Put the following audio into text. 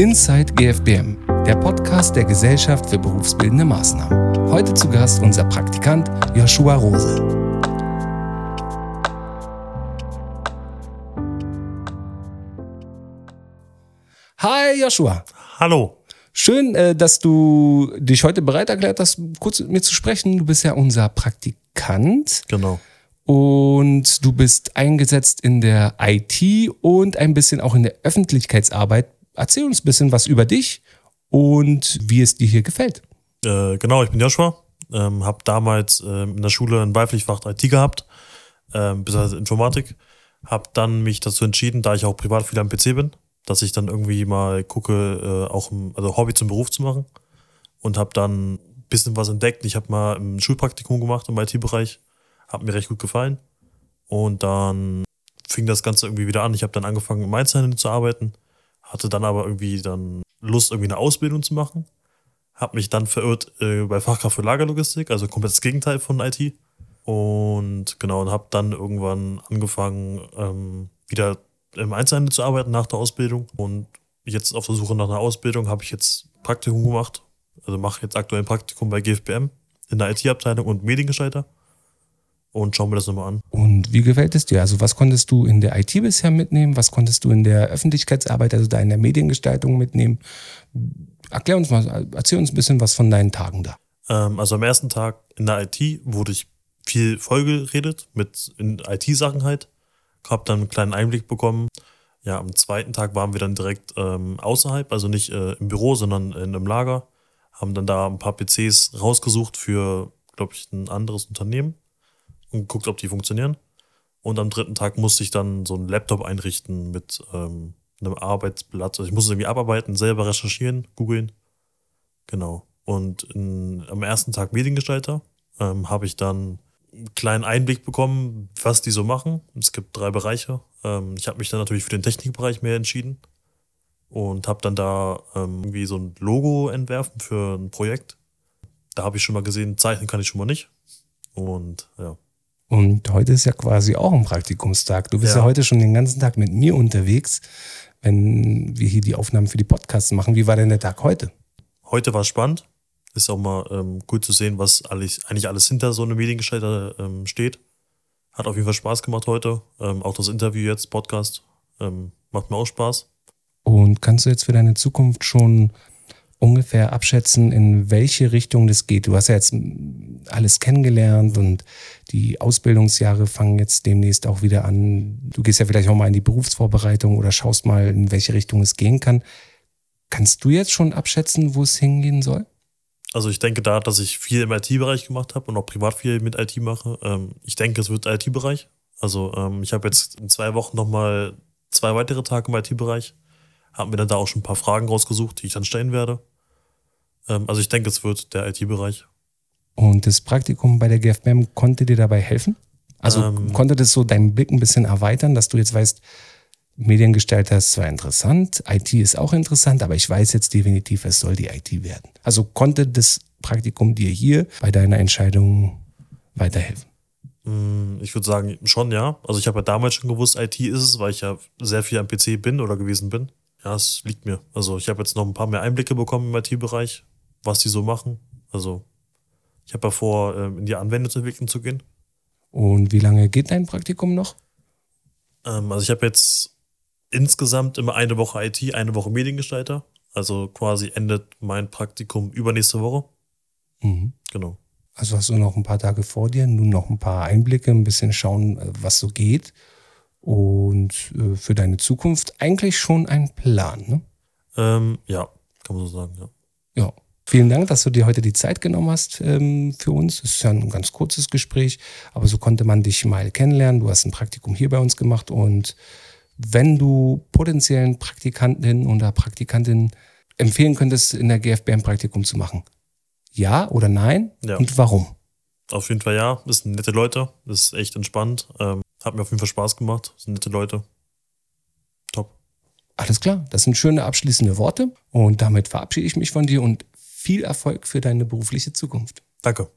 Inside GFBM, der Podcast der Gesellschaft für berufsbildende Maßnahmen. Heute zu Gast unser Praktikant Joshua Rose. Hi Joshua. Hallo. Schön, äh, dass du dich heute bereit erklärt hast, kurz mit mir zu sprechen. Du bist ja unser Praktikant. Genau. Und du bist eingesetzt in der IT und ein bisschen auch in der Öffentlichkeitsarbeit. Erzähl uns ein bisschen was über dich und wie es dir hier gefällt. Äh, genau, ich bin Joshua. Ähm, habe damals äh, in der Schule ein Beipflichtfach IT gehabt, äh, beziehungsweise Informatik. Habe dann mich dazu entschieden, da ich auch privat viel am PC bin, dass ich dann irgendwie mal gucke, äh, auch ein, also Hobby zum Beruf zu machen. Und habe dann ein bisschen was entdeckt. Ich habe mal ein Schulpraktikum gemacht im IT-Bereich hat mir recht gut gefallen. Und dann fing das Ganze irgendwie wieder an. Ich habe dann angefangen, im Einzelhandel zu arbeiten, hatte dann aber irgendwie dann Lust, irgendwie eine Ausbildung zu machen. Habe mich dann verirrt äh, bei Fachkraft für Lagerlogistik, also komplett das Gegenteil von IT. Und genau, und habe dann irgendwann angefangen, ähm, wieder im Einzelhandel zu arbeiten nach der Ausbildung. Und jetzt auf der Suche nach einer Ausbildung habe ich jetzt Praktikum gemacht. Also mache jetzt aktuell ein Praktikum bei GFBM in der IT-Abteilung und Mediengestalter und schauen wir das nochmal an. Und wie gefällt es dir? Also was konntest du in der IT bisher mitnehmen? Was konntest du in der Öffentlichkeitsarbeit, also da in der Mediengestaltung mitnehmen? Erklär uns mal, erzähl uns ein bisschen was von deinen Tagen da. Ähm, also am ersten Tag in der IT wurde ich viel vollgeredet mit IT-Sachen halt. Hab dann einen kleinen Einblick bekommen. Ja, am zweiten Tag waren wir dann direkt ähm, außerhalb, also nicht äh, im Büro, sondern in einem Lager. Haben dann da ein paar PCs rausgesucht für, glaube ich, ein anderes Unternehmen und geguckt, ob die funktionieren. Und am dritten Tag musste ich dann so einen Laptop einrichten mit ähm, einem Arbeitsblatt. Also ich musste irgendwie abarbeiten, selber recherchieren, googeln. Genau. Und in, am ersten Tag Mediengestalter ähm, habe ich dann einen kleinen Einblick bekommen, was die so machen. Es gibt drei Bereiche. Ähm, ich habe mich dann natürlich für den Technikbereich mehr entschieden und habe dann da ähm, irgendwie so ein Logo entwerfen für ein Projekt. Da habe ich schon mal gesehen, zeichnen kann ich schon mal nicht. Und ja. Und heute ist ja quasi auch ein Praktikumstag. Du bist ja. ja heute schon den ganzen Tag mit mir unterwegs, wenn wir hier die Aufnahmen für die Podcasts machen. Wie war denn der Tag heute? Heute war spannend. Ist auch mal ähm, gut zu sehen, was alles, eigentlich alles hinter so einem Mediengestalter ähm, steht. Hat auf jeden Fall Spaß gemacht heute. Ähm, auch das Interview jetzt, Podcast, ähm, macht mir auch Spaß. Und kannst du jetzt für deine Zukunft schon ungefähr abschätzen, in welche Richtung das geht? Du hast ja jetzt alles kennengelernt und die Ausbildungsjahre fangen jetzt demnächst auch wieder an. Du gehst ja vielleicht auch mal in die Berufsvorbereitung oder schaust mal, in welche Richtung es gehen kann. Kannst du jetzt schon abschätzen, wo es hingehen soll? Also ich denke da, dass ich viel im IT-Bereich gemacht habe und auch privat viel mit IT mache. Ähm, ich denke, es wird IT-Bereich. Also ähm, ich habe jetzt in zwei Wochen nochmal zwei weitere Tage im IT-Bereich. Haben mir dann da auch schon ein paar Fragen rausgesucht, die ich dann stellen werde. Ähm, also ich denke, es wird der IT-Bereich. Und das Praktikum bei der GFBM konnte dir dabei helfen? Also ähm, konnte das so deinen Blick ein bisschen erweitern, dass du jetzt weißt, Mediengestalter ist zwar interessant, IT ist auch interessant, aber ich weiß jetzt definitiv, es soll die IT werden. Also konnte das Praktikum dir hier bei deiner Entscheidung weiterhelfen? Mm, ich würde sagen, schon ja. Also ich habe ja damals schon gewusst, IT ist es, weil ich ja sehr viel am PC bin oder gewesen bin. Ja, es liegt mir. Also ich habe jetzt noch ein paar mehr Einblicke bekommen im IT-Bereich, was die so machen. Also ich habe ja vor, ähm, in die Anwendungsentwicklung zu gehen. Und wie lange geht dein Praktikum noch? Ähm, also ich habe jetzt insgesamt immer eine Woche IT, eine Woche Mediengestalter. Also quasi endet mein Praktikum übernächste Woche. Mhm. Genau. Also hast du noch ein paar Tage vor dir, nun noch ein paar Einblicke, ein bisschen schauen, äh, was so geht. Und äh, für deine Zukunft eigentlich schon ein Plan, ne? Ähm, ja, kann man so sagen, ja. Ja. Vielen Dank, dass du dir heute die Zeit genommen hast ähm, für uns. Es ist ja ein ganz kurzes Gespräch, aber so konnte man dich mal kennenlernen. Du hast ein Praktikum hier bei uns gemacht und wenn du potenziellen Praktikantinnen oder Praktikantinnen empfehlen könntest, in der GFB ein Praktikum zu machen, ja oder nein? Ja. Und warum? Auf jeden Fall ja. Das sind nette Leute. Das ist echt entspannt. Ähm, hat mir auf jeden Fall Spaß gemacht. Das sind nette Leute. Top. Alles klar. Das sind schöne abschließende Worte. Und damit verabschiede ich mich von dir und viel Erfolg für deine berufliche Zukunft. Danke.